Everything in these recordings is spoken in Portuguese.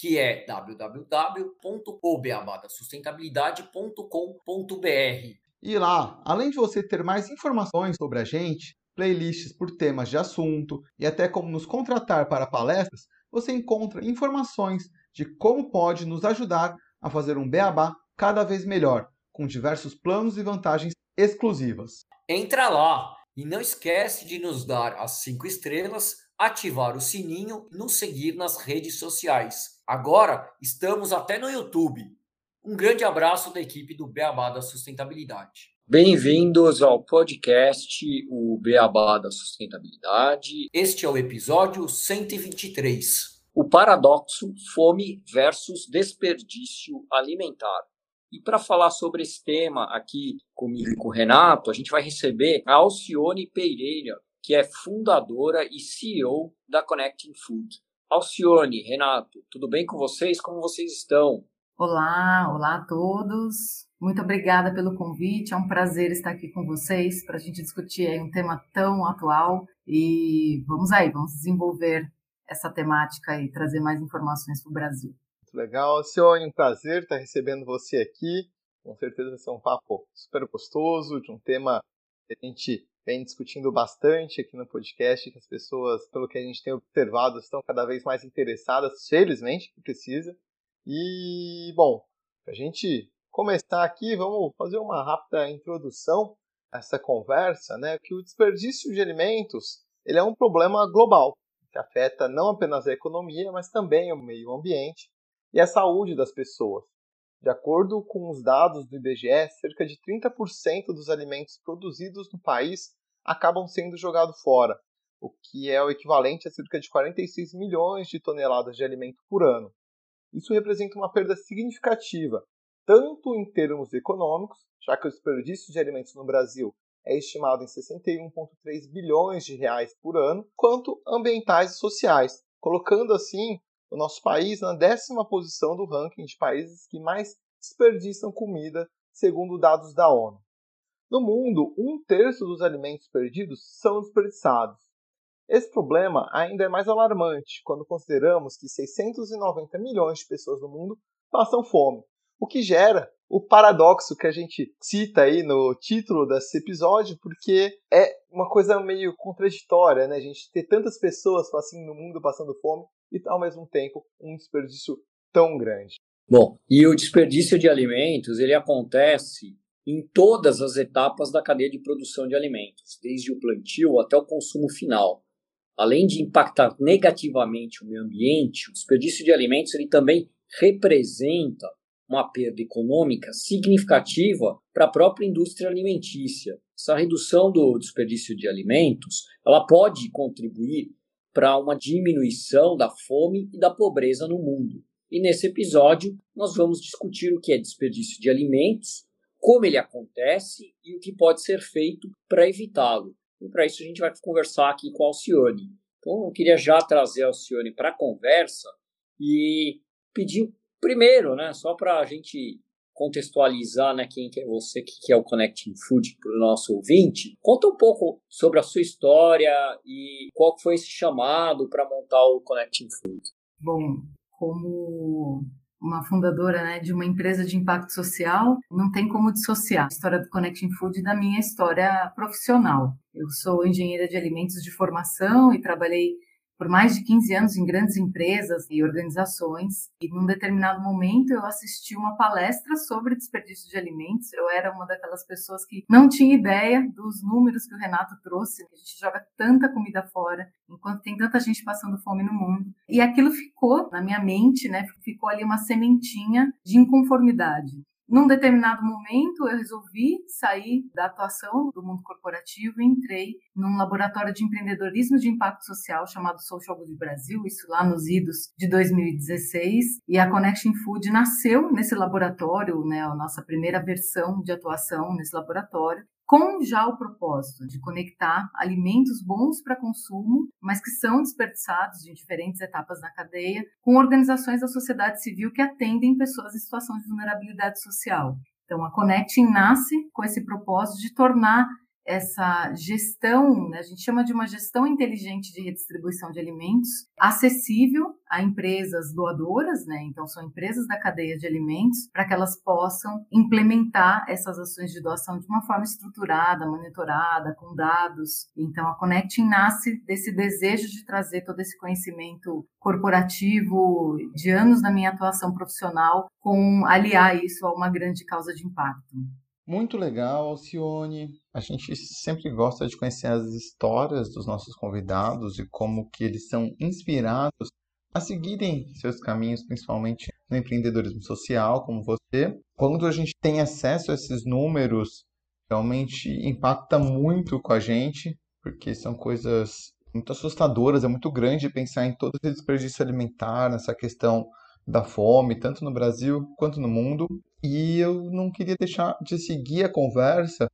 que é www.obeabadasustentabilidade.com.br. E lá, além de você ter mais informações sobre a gente, playlists por temas de assunto e até como nos contratar para palestras, você encontra informações de como pode nos ajudar a fazer um beabá cada vez melhor, com diversos planos e vantagens exclusivas. Entra lá e não esquece de nos dar as cinco estrelas, ativar o sininho e nos seguir nas redes sociais. Agora estamos até no YouTube. Um grande abraço da equipe do Beabá da Sustentabilidade. Bem-vindos ao podcast O Beabá da Sustentabilidade. Este é o episódio 123. O paradoxo fome versus desperdício alimentar. E para falar sobre esse tema aqui comigo e com o Renato, a gente vai receber a Alcione Pereira, que é fundadora e CEO da Connecting Food. Alcione, Renato, tudo bem com vocês? Como vocês estão? Olá, olá a todos. Muito obrigada pelo convite. É um prazer estar aqui com vocês para a gente discutir um tema tão atual. E vamos aí, vamos desenvolver essa temática e trazer mais informações para o Brasil. Muito legal. Alcione, um prazer estar recebendo você aqui. Com certeza vai ser um papo super gostoso, de um tema que a gente vem discutindo bastante aqui no podcast, que as pessoas, pelo que a gente tem observado, estão cada vez mais interessadas, felizmente, que precisa. E, bom, a gente começar aqui, vamos fazer uma rápida introdução a essa conversa, né? Que o desperdício de alimentos ele é um problema global que afeta não apenas a economia, mas também o meio ambiente e a saúde das pessoas. De acordo com os dados do IBGE, cerca de 30% dos alimentos produzidos no país acabam sendo jogados fora, o que é o equivalente a cerca de 46 milhões de toneladas de alimento por ano. Isso representa uma perda significativa, tanto em termos econômicos, já que o desperdício de alimentos no Brasil é estimado em 61,3 bilhões de reais por ano, quanto ambientais e sociais, colocando assim o nosso país na décima posição do ranking de países que mais desperdiçam comida, segundo dados da ONU. No mundo, um terço dos alimentos perdidos são desperdiçados. Esse problema ainda é mais alarmante quando consideramos que 690 milhões de pessoas no mundo passam fome, o que gera o paradoxo que a gente cita aí no título desse episódio, porque é uma coisa meio contraditória, né? A gente ter tantas pessoas assim no mundo passando fome e ao mesmo tempo um desperdício tão grande. Bom, e o desperdício de alimentos, ele acontece em todas as etapas da cadeia de produção de alimentos, desde o plantio até o consumo final. Além de impactar negativamente o meio ambiente, o desperdício de alimentos ele também representa uma perda econômica significativa para a própria indústria alimentícia. Essa redução do desperdício de alimentos, ela pode contribuir para uma diminuição da fome e da pobreza no mundo. E nesse episódio, nós vamos discutir o que é desperdício de alimentos, como ele acontece e o que pode ser feito para evitá-lo. E para isso a gente vai conversar aqui com a Alcione. Então eu queria já trazer a Alcione para a conversa e pedir primeiro, né, só para a gente contextualizar né, quem que é você, que é o Connecting Food para o nosso ouvinte, conta um pouco sobre a sua história e qual foi esse chamado para montar o Connecting Food. Bom, como uma fundadora né, de uma empresa de impacto social, não tem como dissociar a história do Connecting Food da minha história profissional. Eu sou engenheira de alimentos de formação e trabalhei por mais de 15 anos em grandes empresas e organizações. E num determinado momento eu assisti uma palestra sobre desperdício de alimentos. Eu era uma daquelas pessoas que não tinha ideia dos números que o Renato trouxe. A gente joga tanta comida fora, enquanto tem tanta gente passando fome no mundo. E aquilo ficou na minha mente, né? Ficou ali uma sementinha de inconformidade. Num determinado momento, eu resolvi sair da atuação do mundo corporativo e entrei num laboratório de empreendedorismo de impacto social chamado Social Good Brasil, isso lá nos idos de 2016. E a Connection Food nasceu nesse laboratório, né, a nossa primeira versão de atuação nesse laboratório com já o propósito de conectar alimentos bons para consumo, mas que são desperdiçados em diferentes etapas da cadeia, com organizações da sociedade civil que atendem pessoas em situação de vulnerabilidade social. Então, a Connecting nasce com esse propósito de tornar essa gestão, né, a gente chama de uma gestão inteligente de redistribuição de alimentos, acessível a empresas doadoras, né, então são empresas da cadeia de alimentos, para que elas possam implementar essas ações de doação de uma forma estruturada, monitorada, com dados. Então a Connecting nasce desse desejo de trazer todo esse conhecimento corporativo de anos da minha atuação profissional, com aliar isso a uma grande causa de impacto. Muito legal, Alcione. A gente sempre gosta de conhecer as histórias dos nossos convidados e como que eles são inspirados a seguirem seus caminhos, principalmente no empreendedorismo social, como você. Quando a gente tem acesso a esses números, realmente impacta muito com a gente, porque são coisas muito assustadoras, é muito grande pensar em todo esse desperdício alimentar, nessa questão da fome, tanto no Brasil quanto no mundo. E eu não queria deixar de seguir a conversa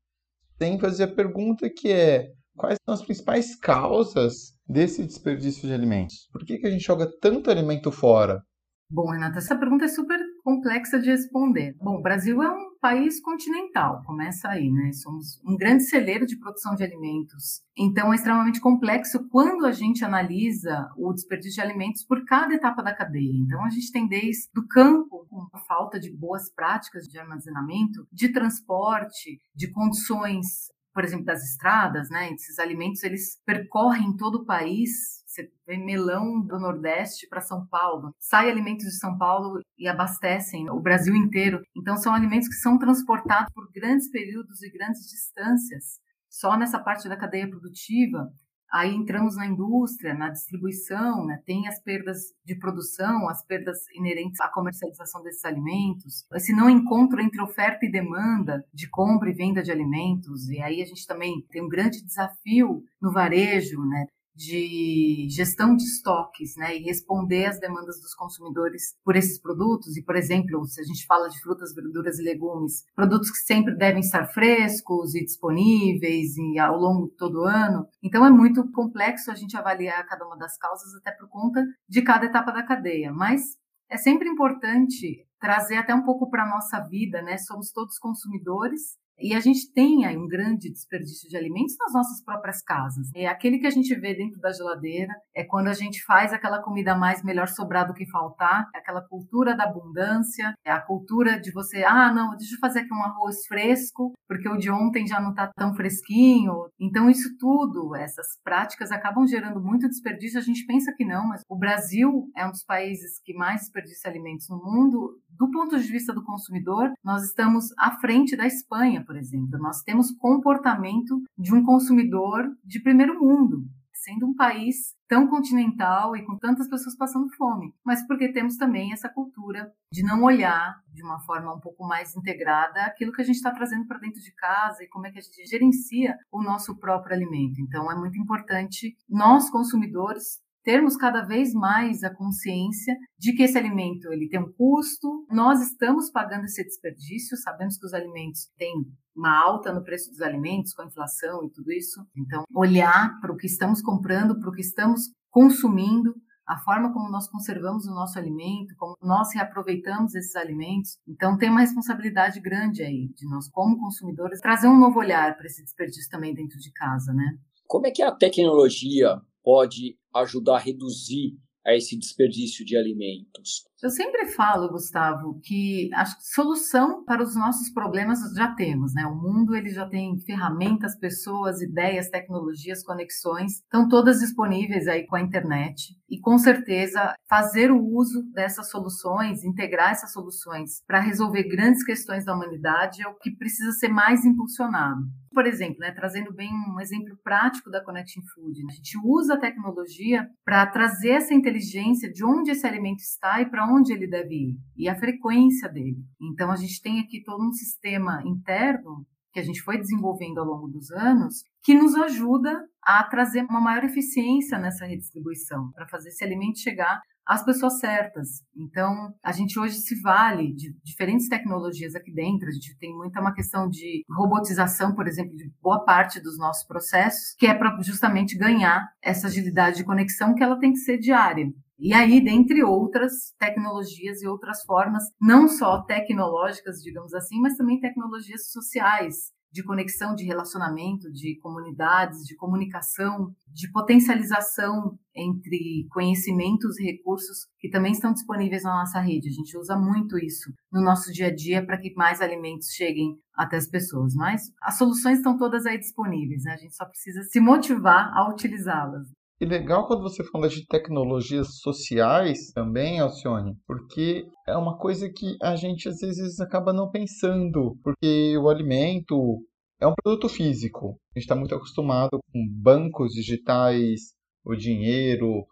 sem fazer a pergunta que é quais são as principais causas desse desperdício de alimentos? Por que, que a gente joga tanto alimento fora? Bom, Renata, essa pergunta é super complexa de responder. Bom, o Brasil é um país continental, começa aí, né? Somos um grande celeiro de produção de alimentos. Então, é extremamente complexo quando a gente analisa o desperdício de alimentos por cada etapa da cadeia. Então, a gente tem desde o campo, com a falta de boas práticas de armazenamento, de transporte, de condições por exemplo, das estradas, né? Esses alimentos eles percorrem todo o país. Você vê melão do Nordeste para São Paulo, sai alimentos de São Paulo e abastecem o Brasil inteiro. Então são alimentos que são transportados por grandes períodos e grandes distâncias. Só nessa parte da cadeia produtiva Aí entramos na indústria, na distribuição, né? tem as perdas de produção, as perdas inerentes à comercialização desses alimentos, esse não encontro entre oferta e demanda de compra e venda de alimentos. E aí a gente também tem um grande desafio no varejo, né? De gestão de estoques, né, e responder às demandas dos consumidores por esses produtos. E, por exemplo, se a gente fala de frutas, verduras e legumes, produtos que sempre devem estar frescos e disponíveis e ao longo de todo o ano. Então, é muito complexo a gente avaliar cada uma das causas, até por conta de cada etapa da cadeia. Mas é sempre importante trazer até um pouco para a nossa vida, né? Somos todos consumidores e a gente tem aí um grande desperdício de alimentos nas nossas próprias casas. É aquele que a gente vê dentro da geladeira, é quando a gente faz aquela comida mais melhor sobrar do que faltar, é aquela cultura da abundância, é a cultura de você, ah, não, deixa eu fazer aqui um arroz fresco, porque o de ontem já não está tão fresquinho. Então, isso tudo, essas práticas acabam gerando muito desperdício. A gente pensa que não, mas o Brasil é um dos países que mais desperdiça alimentos no mundo. Do ponto de vista do consumidor, nós estamos à frente da Espanha, por exemplo. Nós temos comportamento de um consumidor de primeiro mundo, sendo um país tão continental e com tantas pessoas passando fome, mas porque temos também essa cultura de não olhar de uma forma um pouco mais integrada aquilo que a gente está trazendo para dentro de casa e como é que a gente gerencia o nosso próprio alimento. Então, é muito importante nós consumidores termos cada vez mais a consciência de que esse alimento ele tem um custo, nós estamos pagando esse desperdício, sabemos que os alimentos têm uma alta no preço dos alimentos com a inflação e tudo isso. Então, olhar para o que estamos comprando, para o que estamos consumindo, a forma como nós conservamos o nosso alimento, como nós reaproveitamos esses alimentos. Então, tem uma responsabilidade grande aí de nós, como consumidores, trazer um novo olhar para esse desperdício também dentro de casa, né? Como é que a tecnologia pode ajudar a reduzir a esse desperdício de alimentos? Eu sempre falo, Gustavo, que a solução para os nossos problemas já temos, né? O mundo ele já tem ferramentas, pessoas, ideias, tecnologias, conexões, estão todas disponíveis aí com a internet. E com certeza fazer o uso dessas soluções, integrar essas soluções para resolver grandes questões da humanidade é o que precisa ser mais impulsionado por exemplo, né, trazendo bem um exemplo prático da Connecting Food, né? a gente usa a tecnologia para trazer essa inteligência de onde esse alimento está e para onde ele deve ir e a frequência dele. Então a gente tem aqui todo um sistema interno que a gente foi desenvolvendo ao longo dos anos, que nos ajuda a trazer uma maior eficiência nessa redistribuição, para fazer esse alimento chegar às pessoas certas. Então, a gente hoje se vale de diferentes tecnologias aqui dentro. A gente tem muita uma questão de robotização, por exemplo, de boa parte dos nossos processos, que é para justamente ganhar essa agilidade de conexão que ela tem que ser diária. E aí, dentre outras tecnologias e outras formas, não só tecnológicas, digamos assim, mas também tecnologias sociais, de conexão, de relacionamento, de comunidades, de comunicação, de potencialização entre conhecimentos e recursos que também estão disponíveis na nossa rede. A gente usa muito isso no nosso dia a dia para que mais alimentos cheguem até as pessoas. Mas as soluções estão todas aí disponíveis, né? A gente só precisa se motivar a utilizá-las. E legal quando você fala de tecnologias sociais também, Alcione, porque é uma coisa que a gente às vezes acaba não pensando, porque o alimento é um produto físico. A gente está muito acostumado com bancos digitais, o dinheiro,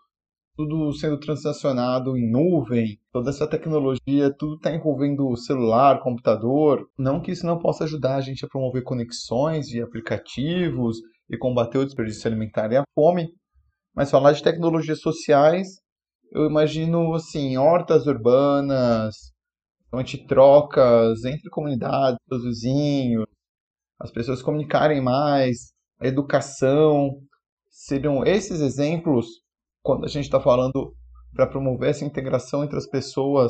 tudo sendo transacionado em nuvem, toda essa tecnologia, tudo está envolvendo celular, computador. Não que isso não possa ajudar a gente a promover conexões de aplicativos e combater o desperdício alimentar e a fome, mas falar de tecnologias sociais, eu imagino assim, hortas urbanas, onde trocas entre comunidades, os vizinhos, as pessoas comunicarem mais, a educação, seriam esses exemplos quando a gente está falando para promover essa integração entre as pessoas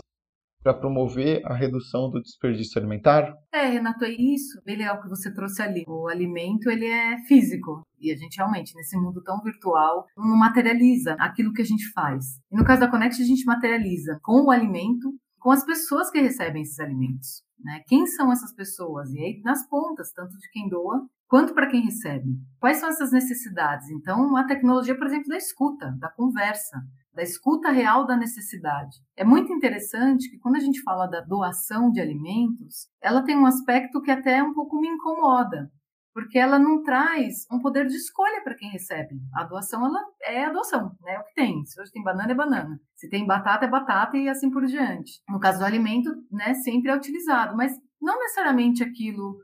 para promover a redução do desperdício alimentar? É, Renato, é isso. Bem legal que você trouxe ali. O alimento, ele é físico. E a gente realmente, nesse mundo tão virtual, não materializa aquilo que a gente faz. E no caso da Connect, a gente materializa com o alimento, com as pessoas que recebem esses alimentos. Né? Quem são essas pessoas? E aí, nas pontas, tanto de quem doa quanto para quem recebe. Quais são essas necessidades? Então, a tecnologia, por exemplo, da escuta, da conversa da escuta real da necessidade. É muito interessante que quando a gente fala da doação de alimentos, ela tem um aspecto que até um pouco me incomoda, porque ela não traz um poder de escolha para quem recebe. A doação ela é a doação, né? É o que tem. Se hoje tem banana é banana, se tem batata é batata e assim por diante. No caso do alimento, né, sempre é utilizado, mas não necessariamente aquilo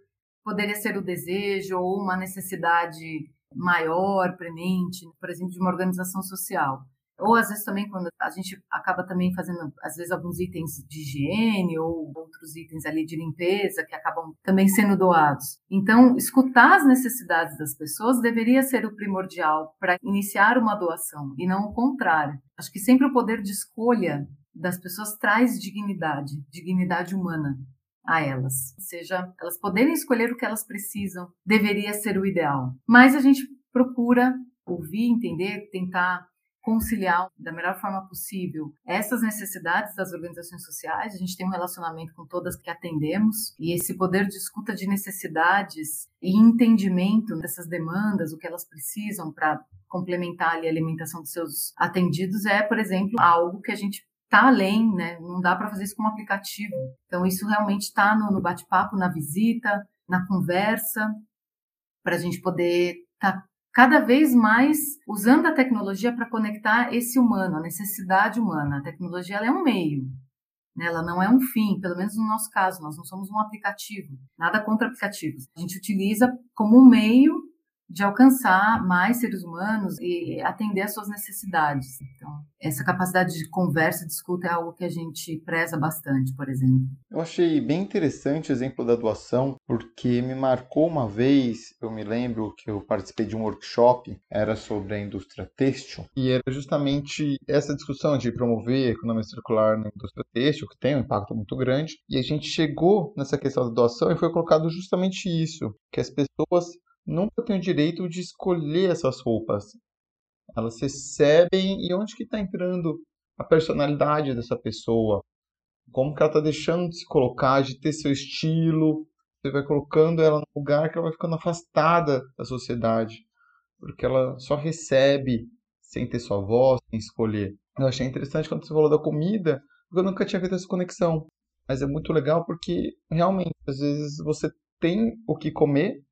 poderia ser o desejo ou uma necessidade maior, premente, por exemplo, de uma organização social. Ou às vezes também quando a gente acaba também fazendo, às vezes, alguns itens de higiene ou outros itens ali de limpeza que acabam também sendo doados. Então, escutar as necessidades das pessoas deveria ser o primordial para iniciar uma doação e não o contrário. Acho que sempre o poder de escolha das pessoas traz dignidade, dignidade humana a elas. Ou seja, elas poderem escolher o que elas precisam deveria ser o ideal. Mas a gente procura ouvir, entender, tentar conciliar da melhor forma possível essas necessidades das organizações sociais. A gente tem um relacionamento com todas que atendemos e esse poder de escuta de necessidades e entendimento dessas demandas, o que elas precisam para complementar a alimentação dos seus atendidos é, por exemplo, algo que a gente está além, né? Não dá para fazer isso com um aplicativo. Então isso realmente está no, no bate-papo, na visita, na conversa, para a gente poder estar tá cada vez mais usando a tecnologia para conectar esse humano, a necessidade humana. A tecnologia é um meio, né? ela não é um fim, pelo menos no nosso caso, nós não somos um aplicativo, nada contra aplicativos. A gente utiliza como um meio de alcançar mais seres humanos e atender às suas necessidades. Então, essa capacidade de conversa, de escuta é algo que a gente preza bastante, por exemplo. Eu achei bem interessante o exemplo da doação, porque me marcou uma vez, eu me lembro que eu participei de um workshop, era sobre a indústria têxtil, e era justamente essa discussão de promover a economia circular na indústria têxtil, que tem um impacto muito grande, e a gente chegou nessa questão da doação e foi colocado justamente isso, que as pessoas nunca têm o direito de escolher essas roupas. Elas recebem e onde que está entrando a personalidade dessa pessoa? Como que ela está deixando de se colocar, de ter seu estilo? Você vai colocando ela no lugar que ela vai ficando afastada da sociedade, porque ela só recebe sem ter sua voz, sem escolher. Eu achei interessante quando você falou da comida, porque eu nunca tinha feito essa conexão. Mas é muito legal porque realmente, às vezes você tem o que comer,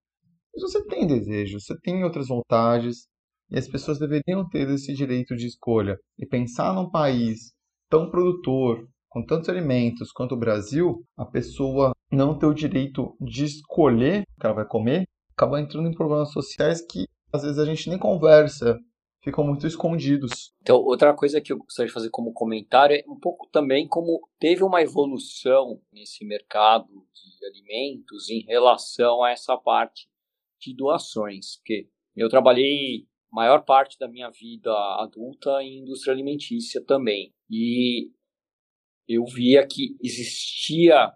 mas você tem desejo, você tem outras vontades, e as pessoas deveriam ter esse direito de escolha. E pensar num país tão produtor, com tantos alimentos quanto o Brasil, a pessoa não ter o direito de escolher o que ela vai comer, acaba entrando em problemas sociais que às vezes a gente nem conversa, ficam muito escondidos. Então, outra coisa que eu gostaria de fazer como comentário é um pouco também como teve uma evolução nesse mercado de alimentos em relação a essa parte de doações, porque eu trabalhei maior parte da minha vida adulta em indústria alimentícia também. E eu via que existia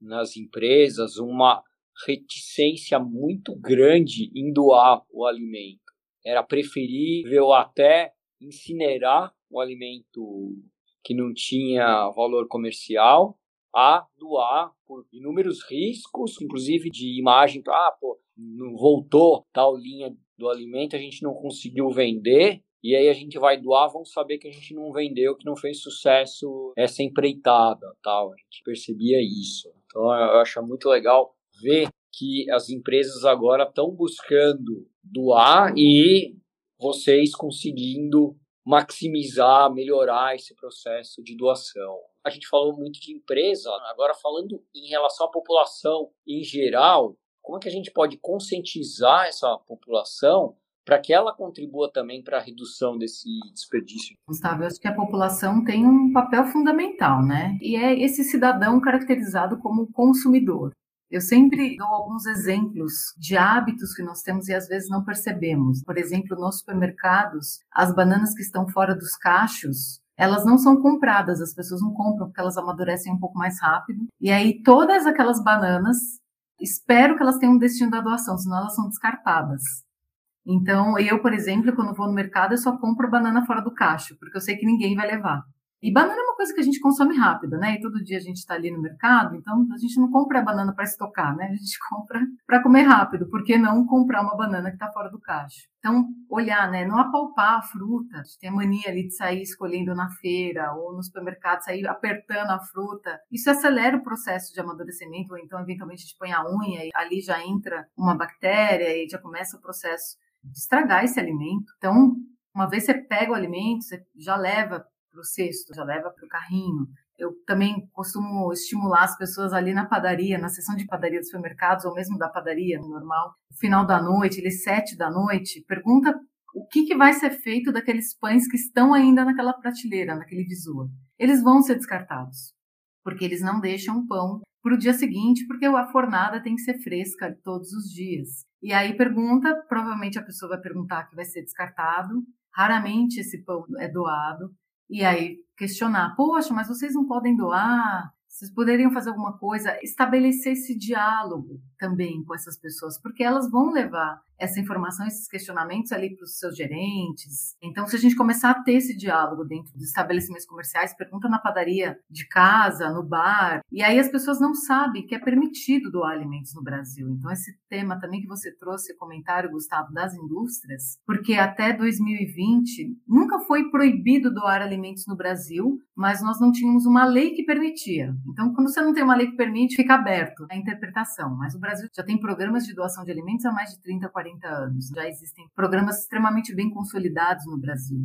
nas empresas uma reticência muito grande em doar o alimento. Era preferível até incinerar o alimento que não tinha valor comercial a doar por inúmeros riscos, inclusive de imagem, ah, pô, não voltou tal linha do alimento, a gente não conseguiu vender, e aí a gente vai doar, vamos saber que a gente não vendeu, que não fez sucesso essa empreitada, tal. A gente percebia isso. Então eu acho muito legal ver que as empresas agora estão buscando doar e vocês conseguindo maximizar, melhorar esse processo de doação. A gente falou muito de empresa, agora falando em relação à população em geral, como é que a gente pode conscientizar essa população para que ela contribua também para a redução desse desperdício. Gustavo, eu acho que a população tem um papel fundamental, né? E é esse cidadão caracterizado como consumidor. Eu sempre dou alguns exemplos de hábitos que nós temos e às vezes não percebemos. Por exemplo, nos supermercados, as bananas que estão fora dos cachos, elas não são compradas, as pessoas não compram porque elas amadurecem um pouco mais rápido. E aí todas aquelas bananas, espero que elas tenham um destino da doação, senão elas são descartadas. Então, eu, por exemplo, quando vou no mercado, eu só compro banana fora do cacho, porque eu sei que ninguém vai levar. E banana é uma coisa que a gente consome rápido, né? E todo dia a gente está ali no mercado, então a gente não compra a banana para estocar, né? A gente compra para comer rápido. Por que não comprar uma banana que está fora do cacho? Então, olhar, né? Não apalpar a fruta. A gente tem a mania ali de sair escolhendo na feira ou no supermercado, sair apertando a fruta. Isso acelera o processo de amadurecimento, ou então, eventualmente, a gente põe a unha e ali já entra uma bactéria e já começa o processo de estragar esse alimento. Então, uma vez você pega o alimento, você já leva para o cesto, já leva para o carrinho. Eu também costumo estimular as pessoas ali na padaria, na seção de padaria dos supermercados, ou mesmo da padaria normal, no final da noite, ele sete da noite, pergunta o que, que vai ser feito daqueles pães que estão ainda naquela prateleira, naquele visor. Eles vão ser descartados, porque eles não deixam pão para o dia seguinte, porque a fornada tem que ser fresca todos os dias. E aí pergunta, provavelmente a pessoa vai perguntar que vai ser descartado. Raramente esse pão é doado. E aí questionar, poxa, mas vocês não podem doar? Vocês poderiam fazer alguma coisa, estabelecer esse diálogo também com essas pessoas, porque elas vão levar essa informação, esses questionamentos ali para os seus gerentes. Então, se a gente começar a ter esse diálogo dentro dos estabelecimentos comerciais, pergunta na padaria de casa, no bar, e aí as pessoas não sabem que é permitido doar alimentos no Brasil. Então, esse tema também que você trouxe, comentário, Gustavo, das indústrias, porque até 2020 nunca foi proibido doar alimentos no Brasil, mas nós não tínhamos uma lei que permitia. Então, quando você não tem uma lei que permite, fica aberto a interpretação. Mas o Brasil já tem programas de doação de alimentos há mais de 30, 40 40 anos. Já existem programas extremamente bem consolidados no Brasil.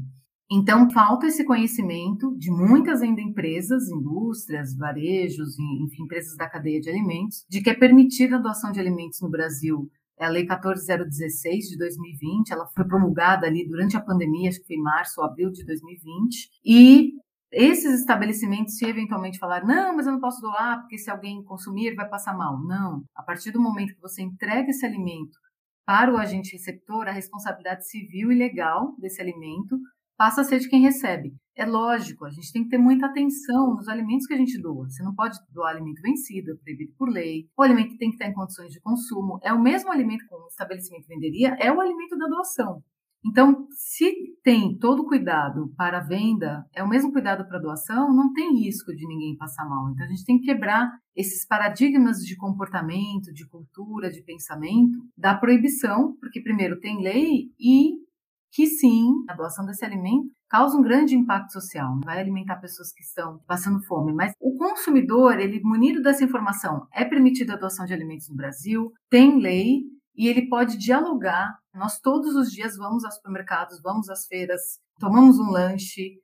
Então, falta esse conhecimento de muitas ainda empresas, indústrias, varejos, enfim, empresas da cadeia de alimentos, de que é permitida a doação de alimentos no Brasil. É a Lei 14016 de 2020, ela foi promulgada ali durante a pandemia, acho que foi em março ou abril de 2020, e esses estabelecimentos, se eventualmente falar, não, mas eu não posso doar, porque se alguém consumir vai passar mal. Não. A partir do momento que você entrega esse alimento para o agente receptor, a responsabilidade civil e legal desse alimento passa a ser de quem recebe. É lógico, a gente tem que ter muita atenção nos alimentos que a gente doa. Você não pode doar alimento vencido, é proibido por lei. O alimento tem que estar em condições de consumo. É o mesmo alimento que o estabelecimento venderia, é o alimento da doação. Então, se tem todo cuidado para a venda, é o mesmo cuidado para a doação, não tem risco de ninguém passar mal. Então, a gente tem que quebrar esses paradigmas de comportamento, de cultura, de pensamento, da proibição, porque, primeiro, tem lei e que sim, a doação desse alimento causa um grande impacto social, vai alimentar pessoas que estão passando fome, mas o consumidor, ele munido dessa informação, é permitida a doação de alimentos no Brasil, tem lei, e ele pode dialogar. Nós todos os dias vamos aos supermercados, vamos às feiras, tomamos um lanche,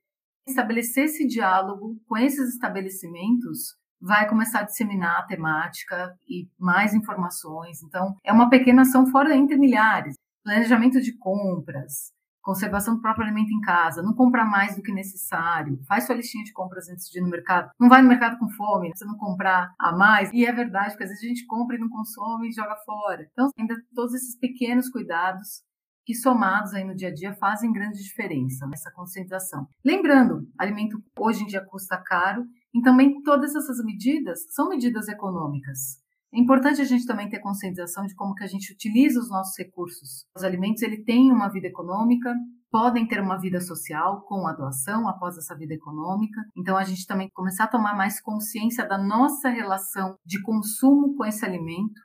estabelecer esse diálogo com esses estabelecimentos vai começar a disseminar a temática e mais informações. Então, é uma pequena ação fora entre milhares. Planejamento de compras, conservação do próprio alimento em casa, não comprar mais do que necessário, faz sua listinha de compras antes de ir no mercado, não vai no mercado com fome, você não comprar a mais, e é verdade, porque às vezes a gente compra e não consome e joga fora. Então, ainda todos esses pequenos cuidados que somados aí no dia a dia fazem grande diferença nessa conscientização. Lembrando, alimento hoje em dia custa caro, e também todas essas medidas são medidas econômicas. É importante a gente também ter conscientização de como que a gente utiliza os nossos recursos. Os alimentos ele têm uma vida econômica, podem ter uma vida social com a doação após essa vida econômica. Então a gente também começar a tomar mais consciência da nossa relação de consumo com esse alimento.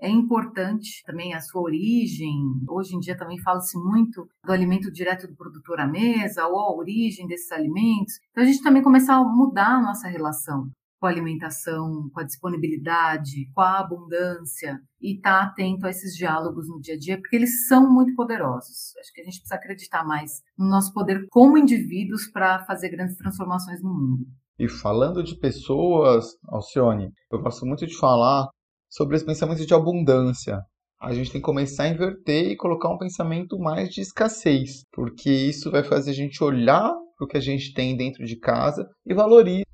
É importante também a sua origem. Hoje em dia também fala-se muito do alimento direto do produtor à mesa ou a origem desses alimentos. Então a gente também começar a mudar a nossa relação com a alimentação, com a disponibilidade, com a abundância e estar tá atento a esses diálogos no dia a dia, porque eles são muito poderosos. Acho que a gente precisa acreditar mais no nosso poder como indivíduos para fazer grandes transformações no mundo. E falando de pessoas, Alcione, eu gosto muito de falar sobre esse pensamento de abundância. A gente tem que começar a inverter e colocar um pensamento mais de escassez, porque isso vai fazer a gente olhar para o que a gente tem dentro de casa e valorize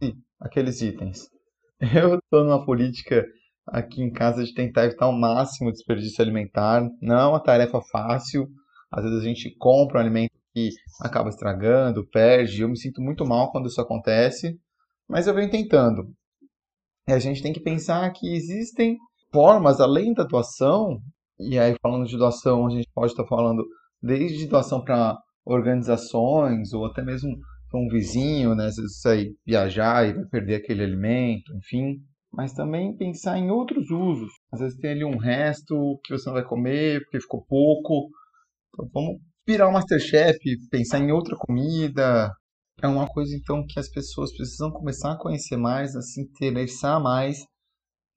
aqueles itens. Eu estou numa política aqui em casa de tentar evitar ao máximo o desperdício alimentar. Não é uma tarefa fácil. Às vezes a gente compra um alimento que acaba estragando, perde. Eu me sinto muito mal quando isso acontece, mas eu venho tentando. E a gente tem que pensar que existem formas além da doação, e aí falando de doação, a gente pode estar falando desde doação para organizações ou até mesmo para um vizinho, né? Se sair viajar e vai perder aquele alimento, enfim. Mas também pensar em outros usos. Às vezes tem ali um resto que você não vai comer porque ficou pouco. Então vamos virar o Masterchef, pensar em outra comida. É uma coisa então que as pessoas precisam começar a conhecer mais, a se interessar mais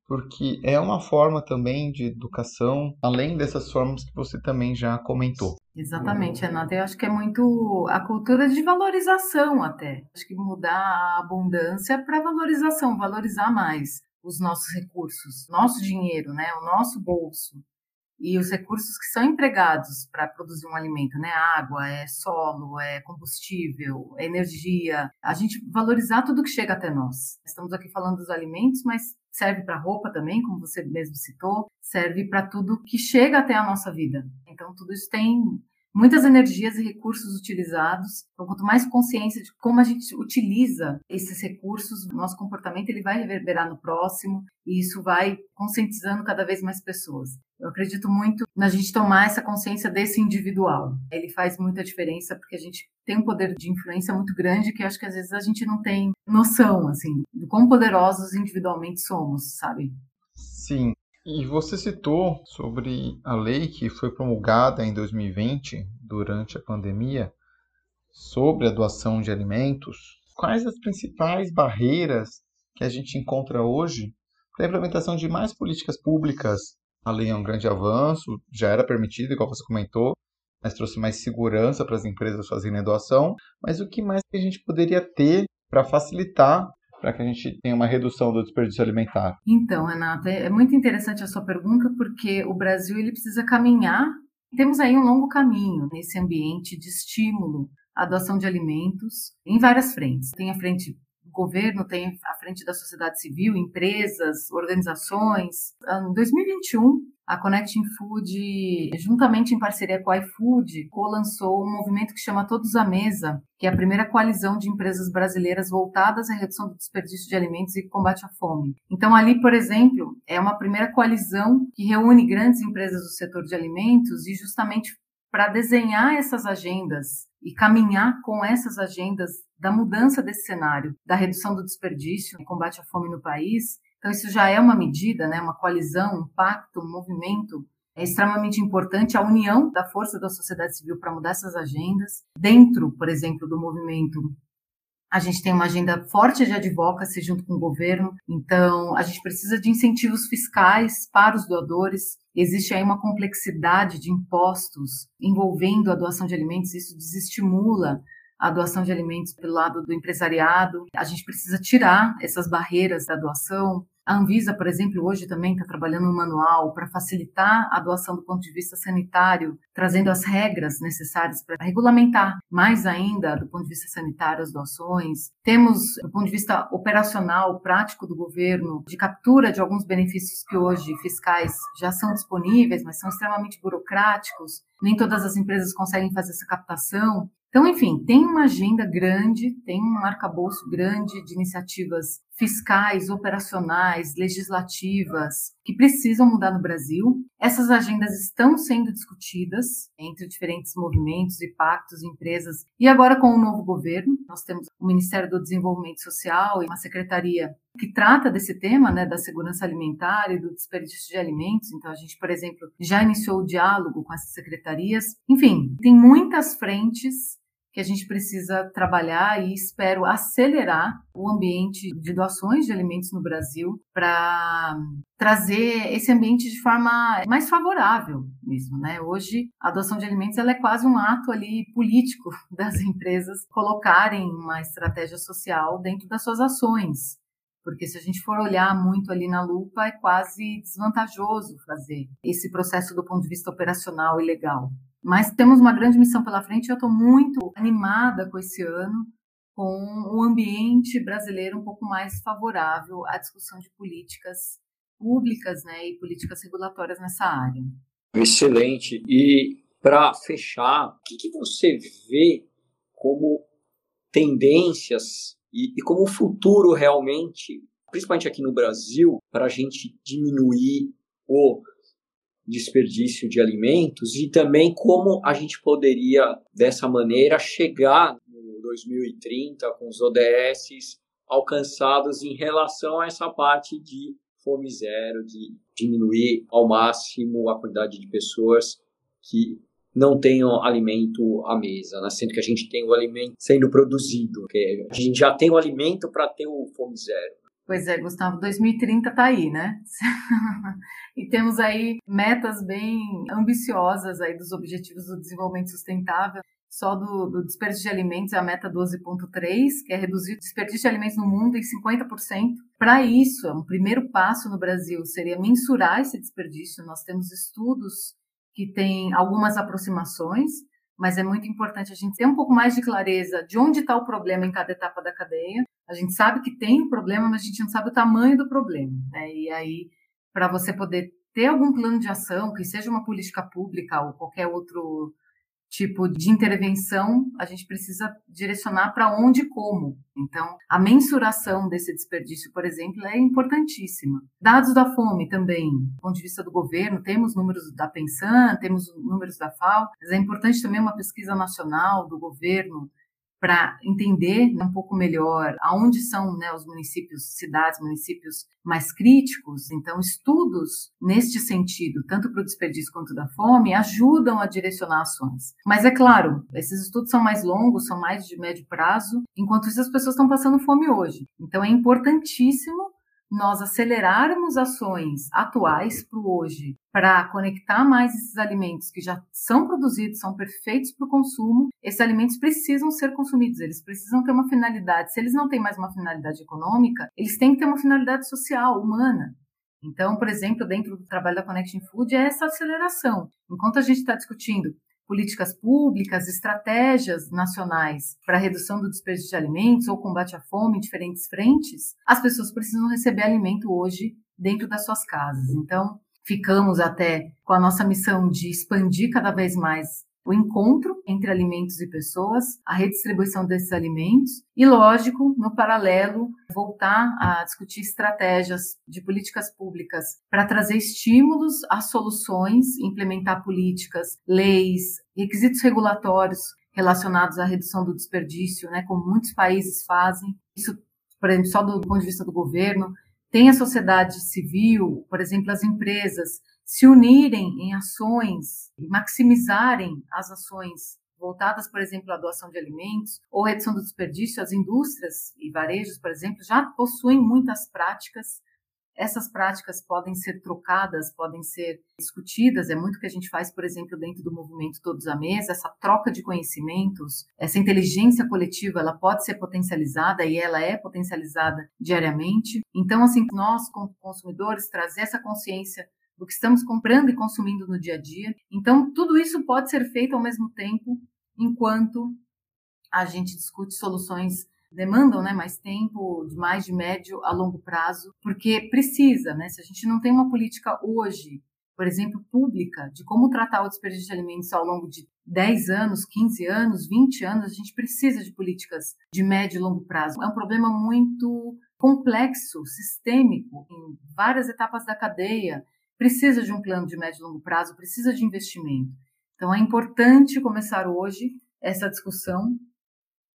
porque é uma forma também de educação, além dessas formas que você também já comentou. Exatamente, Renata. Eu acho que é muito a cultura de valorização até. Acho que mudar a abundância para valorização, valorizar mais os nossos recursos, nosso dinheiro, né, o nosso bolso e os recursos que são empregados para produzir um alimento, né? Água, é solo, é combustível, é energia. A gente valorizar tudo que chega até nós. Estamos aqui falando dos alimentos, mas serve para roupa também, como você mesmo citou, serve para tudo que chega até a nossa vida. Então tudo isso tem muitas energias e recursos utilizados. Então, quanto mais consciência de como a gente utiliza esses recursos, nosso comportamento ele vai reverberar no próximo e isso vai conscientizando cada vez mais pessoas. Eu acredito muito na gente tomar essa consciência desse individual. Ele faz muita diferença porque a gente tem um poder de influência muito grande que acho que às vezes a gente não tem noção, assim, do quão poderosos individualmente somos, sabe? Sim, e você citou sobre a lei que foi promulgada em 2020, durante a pandemia, sobre a doação de alimentos. Quais as principais barreiras que a gente encontra hoje para a implementação de mais políticas públicas? A lei é um grande avanço, já era permitido, igual você comentou, mas trouxe mais segurança para as empresas fazerem a doação. Mas o que mais que a gente poderia ter para facilitar para que a gente tenha uma redução do desperdício alimentar? Então, Renata, é muito interessante a sua pergunta, porque o Brasil ele precisa caminhar. Temos aí um longo caminho nesse ambiente de estímulo à doação de alimentos em várias frentes. Tem a frente governo, tem a frente da sociedade civil, empresas, organizações. Em 2021, a Connecting Food, juntamente em parceria com a iFood, co-lançou um movimento que chama Todos à Mesa, que é a primeira coalizão de empresas brasileiras voltadas à redução do desperdício de alimentos e combate à fome. Então, ali, por exemplo, é uma primeira coalizão que reúne grandes empresas do setor de alimentos e justamente para desenhar essas agendas e caminhar com essas agendas da mudança desse cenário, da redução do desperdício e combate à fome no país, então, isso já é uma medida, né, uma coalizão, um pacto, um movimento. É extremamente importante a união da força da sociedade civil para mudar essas agendas. Dentro, por exemplo, do movimento a gente tem uma agenda forte de advocacy junto com o governo, então a gente precisa de incentivos fiscais para os doadores. Existe aí uma complexidade de impostos envolvendo a doação de alimentos, isso desestimula a doação de alimentos pelo lado do empresariado. A gente precisa tirar essas barreiras da doação. A Anvisa, por exemplo, hoje também está trabalhando um manual para facilitar a doação do ponto de vista sanitário, trazendo as regras necessárias para regulamentar mais ainda do ponto de vista sanitário as doações. Temos, do ponto de vista operacional, prático do governo, de captura de alguns benefícios que hoje fiscais já são disponíveis, mas são extremamente burocráticos. Nem todas as empresas conseguem fazer essa captação. Então, enfim, tem uma agenda grande, tem um arcabouço grande de iniciativas fiscais, operacionais, legislativas que precisam mudar no Brasil. Essas agendas estão sendo discutidas entre diferentes movimentos e pactos, empresas. E agora, com o novo governo, nós temos o Ministério do Desenvolvimento Social e uma secretaria que trata desse tema, né, da segurança alimentar e do desperdício de alimentos. Então, a gente, por exemplo, já iniciou o diálogo com essas secretarias. Enfim, tem muitas frentes que a gente precisa trabalhar e espero acelerar o ambiente de doações de alimentos no Brasil para trazer esse ambiente de forma mais favorável mesmo, né? Hoje a doação de alimentos ela é quase um ato ali político das empresas colocarem uma estratégia social dentro das suas ações. Porque se a gente for olhar muito ali na lupa, é quase desvantajoso fazer esse processo do ponto de vista operacional e legal. Mas temos uma grande missão pela frente eu estou muito animada com esse ano, com o ambiente brasileiro um pouco mais favorável à discussão de políticas públicas né, e políticas regulatórias nessa área. Excelente. E para fechar, o que, que, você vê como tendências e, e como futuro realmente, principalmente aqui no Brasil, para a gente diminuir o desperdício de alimentos e também como a gente poderia, dessa maneira, chegar no 2030 com os ODS alcançados em relação a essa parte de fome zero, de diminuir ao máximo a quantidade de pessoas que não tenham alimento à mesa, né? sendo que a gente tem o alimento sendo produzido, que a gente já tem o alimento para ter o fome zero. Pois é, Gustavo, 2030 está aí, né? e temos aí metas bem ambiciosas aí dos objetivos do desenvolvimento sustentável. Só do, do desperdício de alimentos é a meta 12.3, que é reduzir o desperdício de alimentos no mundo em 50%. Para isso, um primeiro passo no Brasil seria mensurar esse desperdício. Nós temos estudos que têm algumas aproximações, mas é muito importante a gente ter um pouco mais de clareza de onde está o problema em cada etapa da cadeia a gente sabe que tem um problema, mas a gente não sabe o tamanho do problema. Né? E aí, para você poder ter algum plano de ação, que seja uma política pública ou qualquer outro tipo de intervenção, a gente precisa direcionar para onde e como. Então, a mensuração desse desperdício, por exemplo, é importantíssima. Dados da fome também, do ponto de vista do governo, temos números da Pensan, temos números da FAO, mas é importante também uma pesquisa nacional do governo para entender um pouco melhor aonde são né, os municípios, cidades, municípios mais críticos. Então, estudos neste sentido, tanto para o desperdício quanto da fome, ajudam a direcionar ações. Mas é claro, esses estudos são mais longos, são mais de médio prazo, enquanto isso as pessoas estão passando fome hoje. Então, é importantíssimo nós acelerarmos ações atuais para o hoje, para conectar mais esses alimentos que já são produzidos, são perfeitos para o consumo, esses alimentos precisam ser consumidos, eles precisam ter uma finalidade. Se eles não têm mais uma finalidade econômica, eles têm que ter uma finalidade social, humana. Então, por exemplo, dentro do trabalho da Connection Food é essa aceleração. Enquanto a gente está discutindo políticas públicas, estratégias nacionais para redução do desperdício de alimentos ou combate à fome em diferentes frentes, as pessoas precisam receber alimento hoje dentro das suas casas. Então, ficamos até com a nossa missão de expandir cada vez mais o encontro entre alimentos e pessoas, a redistribuição desses alimentos e, lógico, no paralelo, voltar a discutir estratégias de políticas públicas para trazer estímulos às soluções, implementar políticas, leis, requisitos regulatórios relacionados à redução do desperdício, né, como muitos países fazem. Isso, por exemplo, só do ponto de vista do governo, tem a sociedade civil, por exemplo, as empresas se unirem em ações e maximizarem as ações voltadas, por exemplo, à doação de alimentos ou redução do desperdício, as indústrias e varejos, por exemplo, já possuem muitas práticas essas práticas podem ser trocadas, podem ser discutidas. É muito que a gente faz, por exemplo, dentro do movimento Todos à Mesa, essa troca de conhecimentos, essa inteligência coletiva, ela pode ser potencializada e ela é potencializada diariamente. Então, assim, nós, como consumidores, trazer essa consciência do que estamos comprando e consumindo no dia a dia. Então, tudo isso pode ser feito ao mesmo tempo, enquanto a gente discute soluções demandam né, mais tempo, de mais de médio a longo prazo, porque precisa, né? Se a gente não tem uma política hoje, por exemplo, pública, de como tratar o desperdício de alimentos ao longo de 10 anos, 15 anos, 20 anos, a gente precisa de políticas de médio e longo prazo. É um problema muito complexo, sistêmico, em várias etapas da cadeia. Precisa de um plano de médio e longo prazo, precisa de investimento. Então, é importante começar hoje essa discussão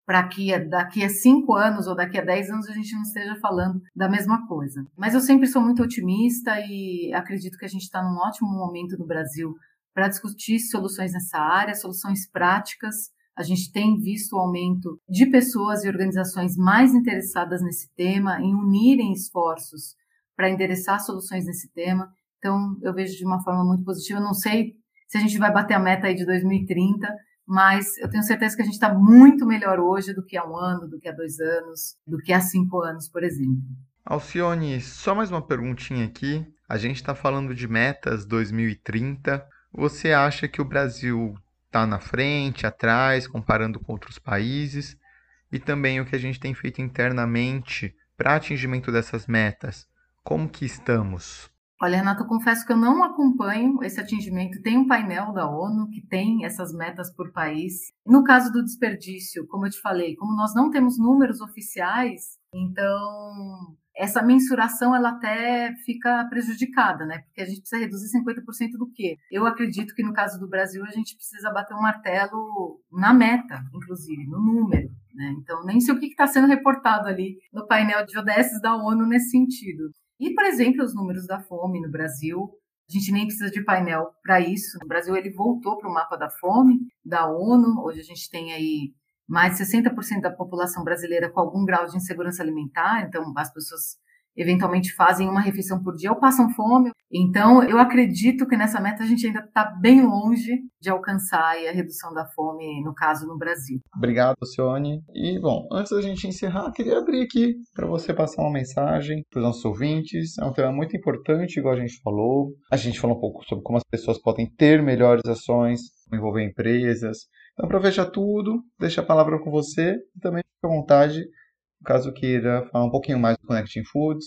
para que daqui a cinco anos ou daqui a dez anos a gente não esteja falando da mesma coisa. Mas eu sempre sou muito otimista e acredito que a gente está num ótimo momento no Brasil para discutir soluções nessa área, soluções práticas. A gente tem visto o aumento de pessoas e organizações mais interessadas nesse tema, em unirem esforços para endereçar soluções nesse tema. Então, eu vejo de uma forma muito positiva. Eu não sei se a gente vai bater a meta aí de 2030, mas eu tenho certeza que a gente está muito melhor hoje do que há um ano, do que há dois anos, do que há cinco anos, por exemplo. Alcione, só mais uma perguntinha aqui. A gente está falando de metas 2030. Você acha que o Brasil está na frente, atrás, comparando com outros países? E também o que a gente tem feito internamente para atingimento dessas metas? Como que estamos? Olha, Renato, eu confesso que eu não acompanho esse atingimento. Tem um painel da ONU que tem essas metas por país. No caso do desperdício, como eu te falei, como nós não temos números oficiais, então essa mensuração ela até fica prejudicada, né? Porque a gente precisa reduzir 50% do quê? Eu acredito que no caso do Brasil a gente precisa bater um martelo na meta, inclusive, no número. Né? Então, nem sei o que está sendo reportado ali no painel de ODS da ONU nesse sentido. E, por exemplo, os números da fome no Brasil, a gente nem precisa de painel para isso. No Brasil, ele voltou para o mapa da fome da ONU. Hoje a gente tem aí mais de 60% da população brasileira com algum grau de insegurança alimentar. Então, as pessoas eventualmente fazem uma refeição por dia ou passam fome. Então, eu acredito que nessa meta a gente ainda está bem longe de alcançar a redução da fome, no caso, no Brasil. Obrigado, Cione. E, bom, antes da gente encerrar, queria abrir aqui para você passar uma mensagem para os nossos ouvintes. É um tema muito importante, igual a gente falou. A gente falou um pouco sobre como as pessoas podem ter melhores ações, envolver empresas. Então, aproveita tudo, deixa a palavra com você e também fique à vontade caso queira falar um pouquinho mais do Connecting Foods,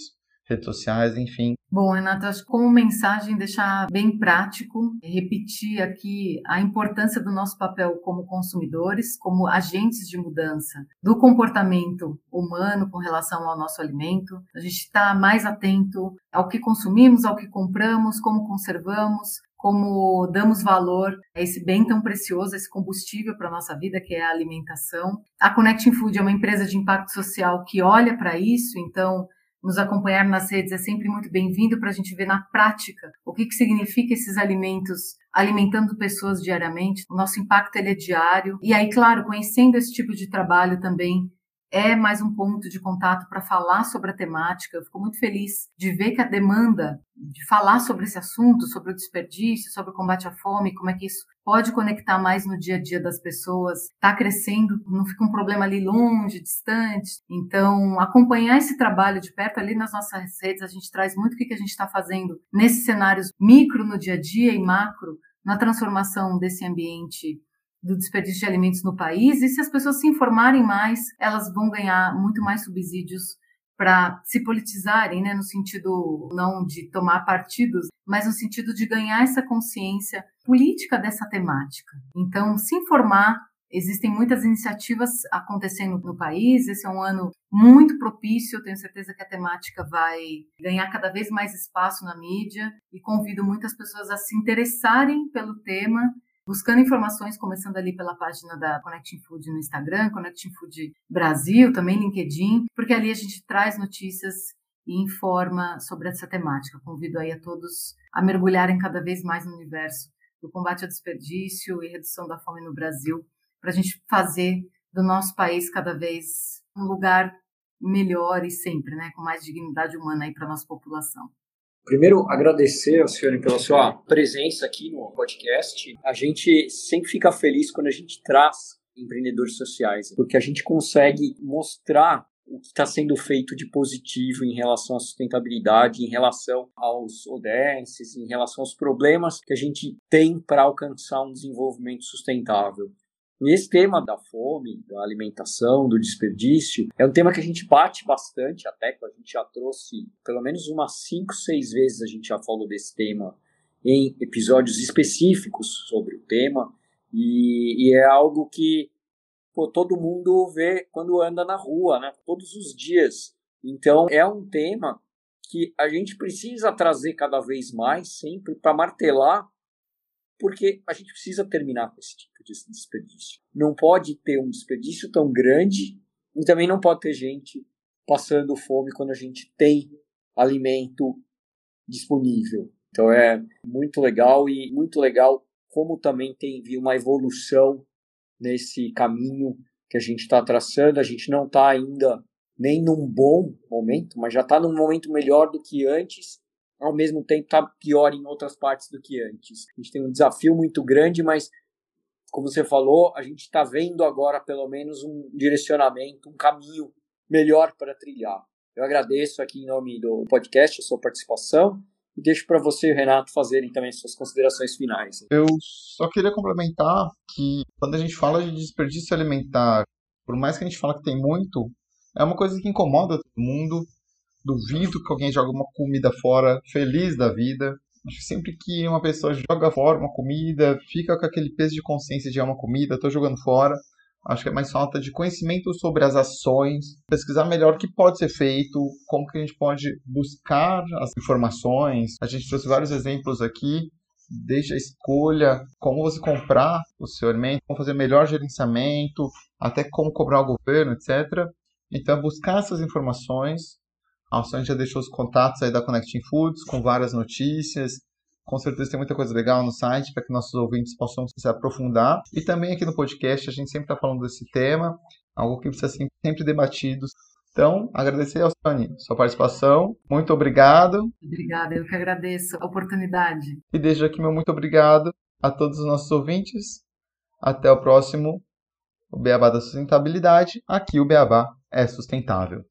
redes sociais, enfim. Bom, Renata, acho que como mensagem deixar bem prático, repetir aqui a importância do nosso papel como consumidores, como agentes de mudança do comportamento humano com relação ao nosso alimento. A gente está mais atento ao que consumimos, ao que compramos, como conservamos, como damos valor a esse bem tão precioso, esse combustível para a nossa vida, que é a alimentação. A Connecting Food é uma empresa de impacto social que olha para isso, então nos acompanhar nas redes é sempre muito bem-vindo para a gente ver na prática o que, que significa esses alimentos alimentando pessoas diariamente. O nosso impacto ele é diário. E aí, claro, conhecendo esse tipo de trabalho também é mais um ponto de contato para falar sobre a temática. Eu fico muito feliz de ver que a demanda de falar sobre esse assunto, sobre o desperdício, sobre o combate à fome, como é que isso pode conectar mais no dia a dia das pessoas, está crescendo, não fica um problema ali longe, distante. Então, acompanhar esse trabalho de perto ali nas nossas redes, a gente traz muito o que a gente está fazendo nesses cenários micro no dia a dia e macro na transformação desse ambiente do desperdício de alimentos no país, e se as pessoas se informarem mais, elas vão ganhar muito mais subsídios para se politizarem, né, no sentido não de tomar partidos, mas no sentido de ganhar essa consciência política dessa temática. Então, se informar, existem muitas iniciativas acontecendo no país, esse é um ano muito propício, eu tenho certeza que a temática vai ganhar cada vez mais espaço na mídia e convido muitas pessoas a se interessarem pelo tema buscando informações, começando ali pela página da Connecting Food no Instagram, Connecting Food Brasil, também LinkedIn, porque ali a gente traz notícias e informa sobre essa temática. Convido aí a todos a mergulharem cada vez mais no universo do combate ao desperdício e redução da fome no Brasil, para a gente fazer do nosso país cada vez um lugar melhor e sempre, né, com mais dignidade humana aí para nossa população. Primeiro, agradecer senhora pela sua presença aqui no podcast. A gente sempre fica feliz quando a gente traz empreendedores sociais, porque a gente consegue mostrar o que está sendo feito de positivo em relação à sustentabilidade, em relação aos ODS, em relação aos problemas que a gente tem para alcançar um desenvolvimento sustentável. E esse tema da fome, da alimentação, do desperdício, é um tema que a gente bate bastante, até que a gente já trouxe pelo menos umas cinco, seis vezes a gente já falou desse tema em episódios específicos sobre o tema, e, e é algo que pô, todo mundo vê quando anda na rua, né? Todos os dias. Então é um tema que a gente precisa trazer cada vez mais, sempre, para martelar porque a gente precisa terminar com esse tipo de desperdício. Não pode ter um desperdício tão grande e também não pode ter gente passando fome quando a gente tem alimento disponível. Então é muito legal e muito legal como também tem uma evolução nesse caminho que a gente está traçando. A gente não está ainda nem num bom momento, mas já está num momento melhor do que antes ao mesmo tempo está pior em outras partes do que antes. A gente tem um desafio muito grande, mas como você falou, a gente está vendo agora pelo menos um direcionamento, um caminho melhor para trilhar. Eu agradeço aqui em nome do podcast a sua participação e deixo para você e o Renato fazerem também suas considerações finais. Eu só queria complementar que quando a gente fala de desperdício alimentar, por mais que a gente fale que tem muito, é uma coisa que incomoda todo mundo, duvido que alguém jogue uma comida fora feliz da vida. Acho que sempre que uma pessoa joga fora uma comida, fica com aquele peso de consciência de é uma comida, estou jogando fora. Acho que é mais falta de conhecimento sobre as ações, pesquisar melhor o que pode ser feito, como que a gente pode buscar as informações. A gente trouxe vários exemplos aqui, desde a escolha, como você comprar o seu alimento, como fazer melhor gerenciamento, até como cobrar o governo, etc. Então, buscar essas informações, a Alcione já deixou os contatos aí da Connecting Foods com várias notícias. Com certeza tem muita coisa legal no site para que nossos ouvintes possam se aprofundar. E também aqui no podcast a gente sempre está falando desse tema, algo que precisa ser sempre debatido. Então, agradecer ao Alcione sua participação. Muito obrigado. Obrigada, eu que agradeço a oportunidade. E desde aqui meu muito obrigado a todos os nossos ouvintes. Até o próximo o Beabá da Sustentabilidade. Aqui o Beabá é sustentável.